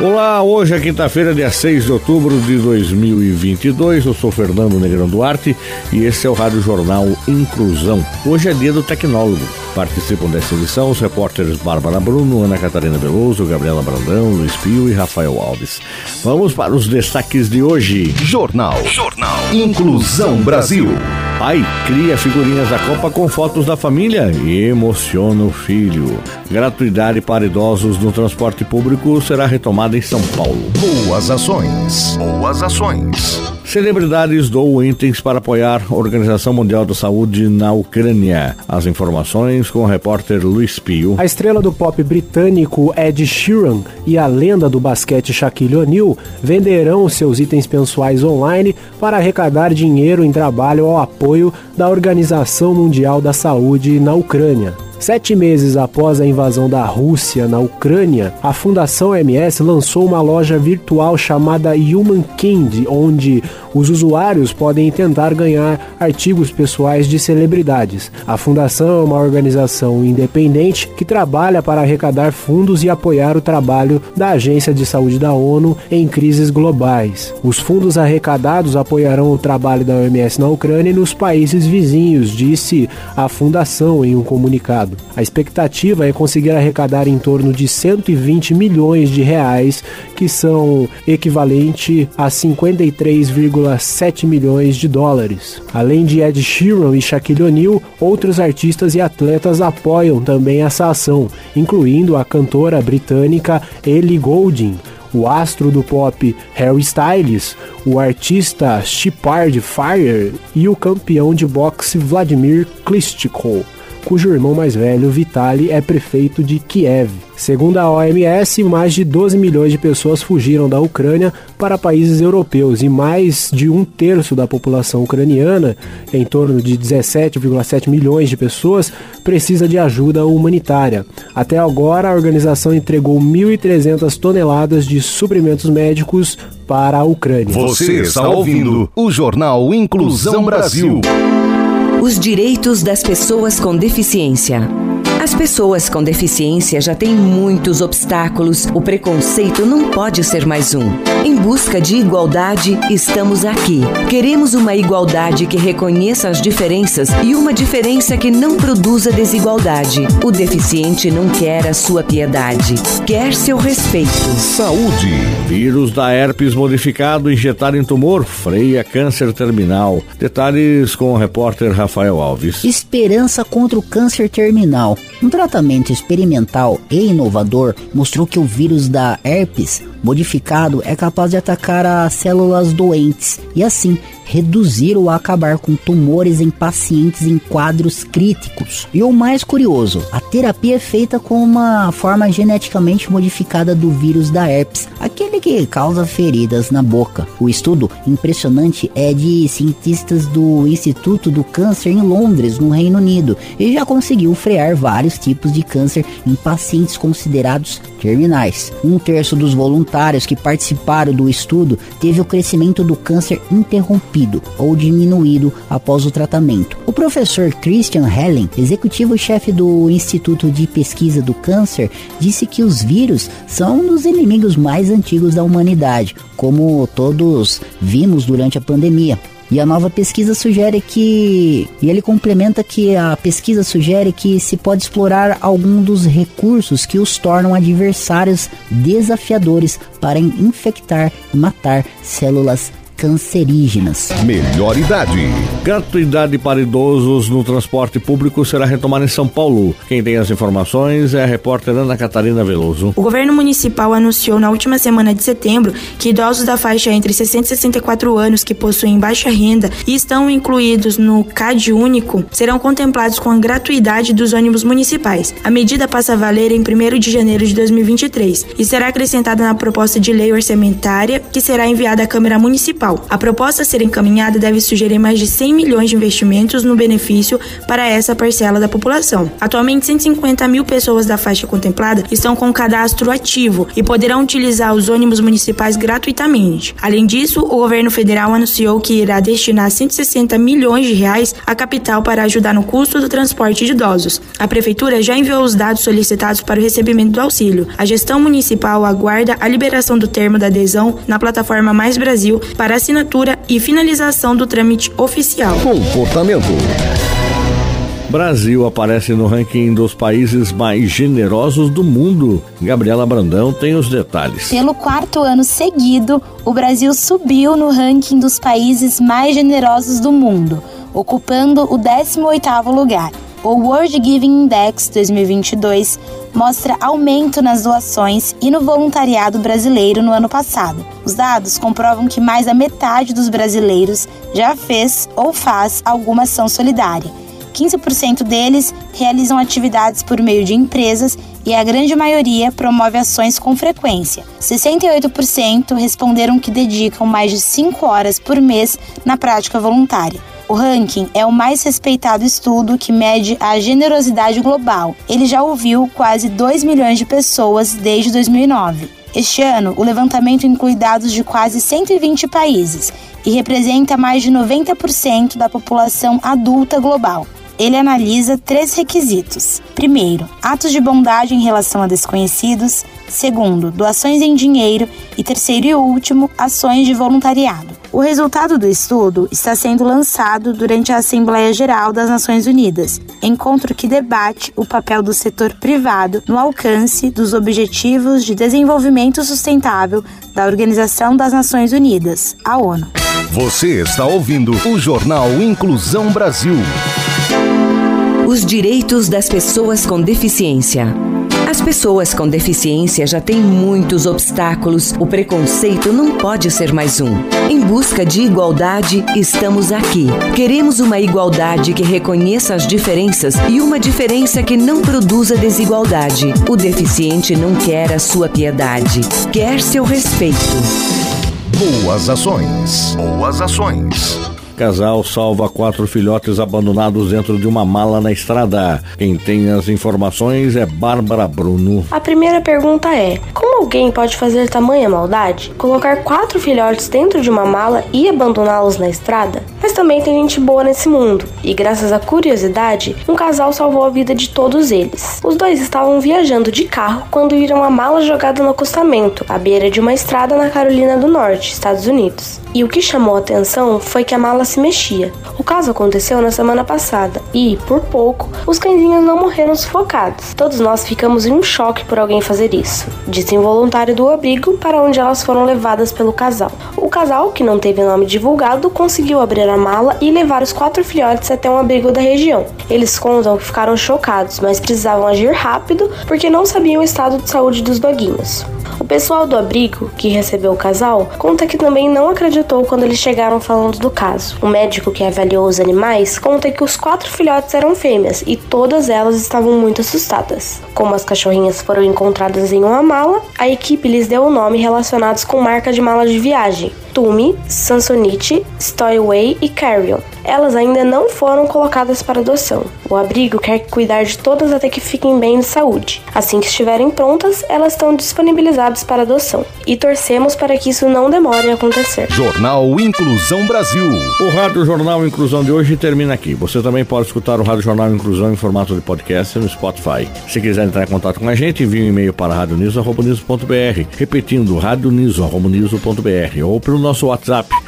Olá, hoje é quinta-feira, dia 6 de outubro de 2022. Eu sou Fernando Negrão Duarte e esse é o Rádio Jornal Inclusão. Hoje é dia do tecnólogo. Participam dessa edição os repórteres Bárbara Bruno, Ana Catarina Veloso, Gabriela Brandão, Luiz Pio e Rafael Alves. Vamos para os destaques de hoje. Jornal. Jornal. Inclusão Brasil. Pai cria figurinhas da Copa com fotos da família e emociona o filho. Gratuidade para idosos no transporte público será retomada em São Paulo. Boas ações. Boas ações. Celebridades doam itens para apoiar a Organização Mundial da Saúde na Ucrânia. As informações com o repórter Luiz Pio. A estrela do pop britânico Ed Sheeran e a lenda do basquete Shaquille O'Neal venderão seus itens pessoais online para arrecadar dinheiro em trabalho ao apoio da Organização Mundial da Saúde na Ucrânia. Sete meses após a invasão da Rússia na Ucrânia, a Fundação MS lançou uma loja virtual chamada Human Kind, onde os usuários podem tentar ganhar artigos pessoais de celebridades. A fundação é uma organização independente que trabalha para arrecadar fundos e apoiar o trabalho da Agência de Saúde da ONU em crises globais. Os fundos arrecadados apoiarão o trabalho da OMS na Ucrânia e nos países vizinhos, disse a fundação em um comunicado. A expectativa é conseguir arrecadar em torno de 120 milhões de reais, que são equivalente a 53, 1,7 milhões de dólares. Além de Ed Sheeran e Shaquille O'Neal, outros artistas e atletas apoiam também essa ação, incluindo a cantora britânica Ellie Goulding, o astro do pop Harry Styles, o artista Shepard Fire e o campeão de boxe Vladimir Klitschko cujo irmão mais velho, Vitali, é prefeito de Kiev. Segundo a OMS, mais de 12 milhões de pessoas fugiram da Ucrânia para países europeus e mais de um terço da população ucraniana, em torno de 17,7 milhões de pessoas, precisa de ajuda humanitária. Até agora, a organização entregou 1.300 toneladas de suprimentos médicos para a Ucrânia. Você está ouvindo o Jornal Inclusão Brasil. Os direitos das pessoas com deficiência. As pessoas com deficiência já têm muitos obstáculos. O preconceito não pode ser mais um. Em busca de igualdade, estamos aqui. Queremos uma igualdade que reconheça as diferenças e uma diferença que não produza desigualdade. O deficiente não quer a sua piedade, quer seu respeito. Saúde. Vírus da herpes modificado injetado em tumor freia câncer terminal. Detalhes com o repórter Rafael Alves. Esperança contra o câncer terminal. Um tratamento experimental e inovador mostrou que o vírus da herpes modificado é capaz de atacar as células doentes e assim reduzir ou acabar com tumores em pacientes em quadros críticos. E o mais curioso, a terapia é feita com uma forma geneticamente modificada do vírus da herpes, aquele que causa feridas na boca. O estudo impressionante é de cientistas do Instituto do Câncer em Londres, no Reino Unido, e já conseguiu frear vários tipos de câncer em pacientes considerados terminais. Um terço dos voluntários que participaram do estudo teve o crescimento do câncer interrompido ou diminuído após o tratamento. O professor Christian Hellen, executivo-chefe do Instituto de Pesquisa do Câncer, disse que os vírus são um dos inimigos mais antigos da humanidade, como todos vimos durante a pandemia. E a nova pesquisa sugere que. E ele complementa que a pesquisa sugere que se pode explorar algum dos recursos que os tornam adversários desafiadores para infectar e matar células cancerígenas. Melhor idade. Gratuidade para idosos no transporte público será retomada em São Paulo. Quem tem as informações é a repórter Ana Catarina Veloso. O governo municipal anunciou na última semana de setembro que idosos da faixa entre 60 e 64 anos que possuem baixa renda e estão incluídos no CAD único serão contemplados com a gratuidade dos ônibus municipais. A medida passa a valer em 1 de janeiro de 2023 e será acrescentada na proposta de lei orçamentária que será enviada à Câmara Municipal. A proposta a ser encaminhada deve sugerir mais de 100 milhões de investimentos no benefício para essa parcela da população. Atualmente, 150 mil pessoas da faixa contemplada estão com cadastro ativo e poderão utilizar os ônibus municipais gratuitamente. Além disso, o governo federal anunciou que irá destinar 160 milhões de reais à capital para ajudar no custo do transporte de idosos. A prefeitura já enviou os dados solicitados para o recebimento do auxílio. A gestão municipal aguarda a liberação do termo da adesão na plataforma Mais Brasil para assinatura e finalização do trâmite oficial. Comportamento. Brasil aparece no ranking dos países mais generosos do mundo. Gabriela Brandão tem os detalhes. Pelo quarto ano seguido, o Brasil subiu no ranking dos países mais generosos do mundo, ocupando o 18º lugar. O World Giving Index 2022 mostra aumento nas doações e no voluntariado brasileiro no ano passado. Os dados comprovam que mais da metade dos brasileiros já fez ou faz alguma ação solidária. 15% deles realizam atividades por meio de empresas e a grande maioria promove ações com frequência. 68% responderam que dedicam mais de 5 horas por mês na prática voluntária. O ranking é o mais respeitado estudo que mede a generosidade global. Ele já ouviu quase 2 milhões de pessoas desde 2009. Este ano, o levantamento inclui dados de quase 120 países e representa mais de 90% da população adulta global. Ele analisa três requisitos: primeiro, atos de bondade em relação a desconhecidos, segundo, doações em dinheiro e terceiro e último, ações de voluntariado. O resultado do estudo está sendo lançado durante a Assembleia Geral das Nações Unidas, encontro que debate o papel do setor privado no alcance dos Objetivos de Desenvolvimento Sustentável da Organização das Nações Unidas, a ONU. Você está ouvindo o Jornal Inclusão Brasil. Os direitos das pessoas com deficiência. As pessoas com deficiência já têm muitos obstáculos. O preconceito não pode ser mais um. Em busca de igualdade, estamos aqui. Queremos uma igualdade que reconheça as diferenças e uma diferença que não produza desigualdade. O deficiente não quer a sua piedade, quer seu respeito. Boas ações. Boas ações. Casal salva quatro filhotes abandonados dentro de uma mala na estrada. Quem tem as informações é Bárbara Bruno. A primeira pergunta é: como alguém pode fazer tamanha maldade? Colocar quatro filhotes dentro de uma mala e abandoná-los na estrada? Mas também tem gente boa nesse mundo, e graças à curiosidade, um casal salvou a vida de todos eles. Os dois estavam viajando de carro quando viram a mala jogada no acostamento, à beira de uma estrada na Carolina do Norte, Estados Unidos. E o que chamou a atenção foi que a mala se mexia. O caso aconteceu na semana passada e, por pouco, os cãezinhos não morreram sufocados. Todos nós ficamos em um choque por alguém fazer isso, disse um voluntário do abrigo para onde elas foram levadas pelo casal. O casal, que não teve nome divulgado, conseguiu abrir a mala e levar os quatro filhotes até um abrigo da região. Eles contam que ficaram chocados, mas precisavam agir rápido porque não sabiam o estado de saúde dos doguinhos. Pessoal do abrigo, que recebeu o casal, conta que também não acreditou quando eles chegaram falando do caso. O médico que avaliou os animais conta que os quatro filhotes eram fêmeas e todas elas estavam muito assustadas. Como as cachorrinhas foram encontradas em uma mala, a equipe lhes deu o nome relacionados com marca de mala de viagem. Tumi, Sansonite, Stowaway e Carrion. Elas ainda não foram colocadas para adoção. O abrigo quer cuidar de todas até que fiquem bem de saúde. Assim que estiverem prontas, elas estão disponibilizadas para adoção. E torcemos para que isso não demore a acontecer. Jornal Inclusão Brasil. O Rádio Jornal Inclusão de hoje termina aqui. Você também pode escutar o Rádio Jornal Inclusão em formato de podcast no Spotify. Se quiser entrar em contato com a gente, envie um e-mail para radioniso.br. Repetindo, radioniso.br ou pelo nosso WhatsApp